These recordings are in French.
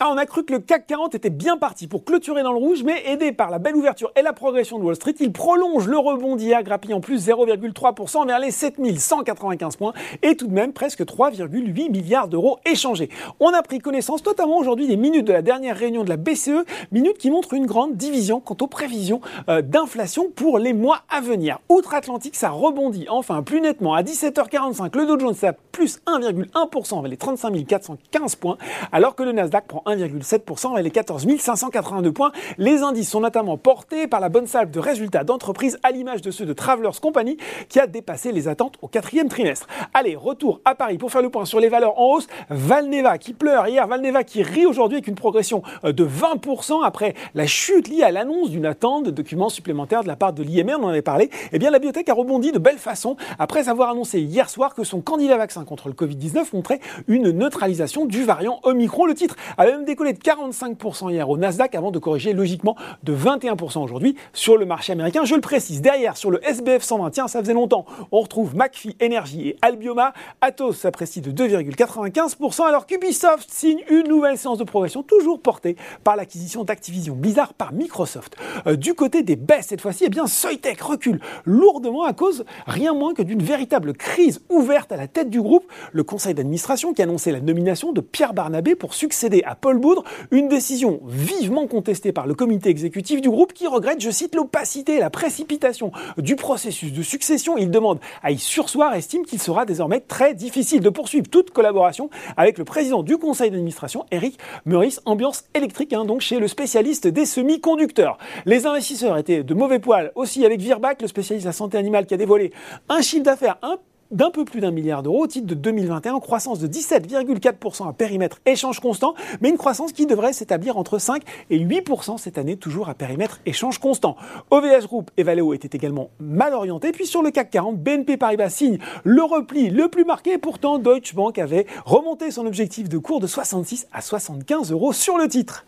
Ah, on a cru que le CAC 40 était bien parti pour clôturer dans le rouge, mais aidé par la belle ouverture et la progression de Wall Street, il prolonge le rebond d'hier, grappillant plus 0,3% vers les 7195 points et tout de même presque 3,8 milliards d'euros échangés. On a pris connaissance notamment aujourd'hui des minutes de la dernière réunion de la BCE, minutes qui montrent une grande division quant aux prévisions euh, d'inflation pour les mois à venir. Outre-Atlantique, ça rebondit enfin plus nettement. À 17h45, le Dow Jones a plus 1,1% vers les 35 415 points, alors que le Nasdaq prend 1,7% vers les 14 582 points. Les indices sont notamment portés par la bonne salve de résultats d'entreprises à l'image de ceux de Travelers Company qui a dépassé les attentes au quatrième trimestre. Allez, retour à Paris pour faire le point sur les valeurs en hausse. Valneva qui pleure hier, Valneva qui rit aujourd'hui avec une progression euh, de 20% après la chute liée à l'annonce d'une attente de documents supplémentaires de la part de l'IMR, on en avait parlé. Eh bien, la biotech a rebondi de belle façon après avoir annoncé hier soir que son candidat vaccin contre le Covid-19 montrait une neutralisation du variant Omicron. Le titre a décollé de 45% hier au Nasdaq avant de corriger logiquement de 21% aujourd'hui sur le marché américain. Je le précise, derrière sur le SBF 120, tiens, ça faisait longtemps, on retrouve McPhee Energy et Albioma. Atos s'apprécie de 2,95% alors qu'Ubisoft signe une nouvelle séance de progression toujours portée par l'acquisition d'Activision Blizzard par Microsoft. Euh, du côté des baisses cette fois-ci, eh bien Soitec recule lourdement à cause rien moins que d'une véritable crise ouverte à la tête du groupe. Le conseil d'administration qui a annoncé la nomination de Pierre Barnabé pour succéder à Boudre, une décision vivement contestée par le comité exécutif du groupe qui regrette, je cite, l'opacité et la précipitation du processus de succession. Il demande à y sursoir, estime qu'il sera désormais très difficile de poursuivre toute collaboration avec le président du conseil d'administration, Eric Meurice, ambiance électrique, hein, donc chez le spécialiste des semi-conducteurs. Les investisseurs étaient de mauvais poil aussi avec Virbac, le spécialiste de la santé animale qui a dévoilé un chiffre d'affaires un d'un peu plus d'un milliard d'euros au titre de 2021, croissance de 17,4% à périmètre échange constant, mais une croissance qui devrait s'établir entre 5 et 8% cette année, toujours à périmètre échange constant. OVH Group et Valeo étaient également mal orientés, puis sur le CAC 40, BNP Paribas signe le repli le plus marqué, pourtant Deutsche Bank avait remonté son objectif de cours de 66 à 75 euros sur le titre.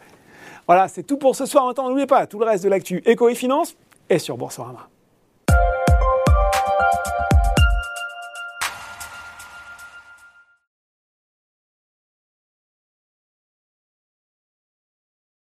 Voilà, c'est tout pour ce soir. Maintenant, n'oubliez pas, tout le reste de l'actu éco et finance est sur Boursorama.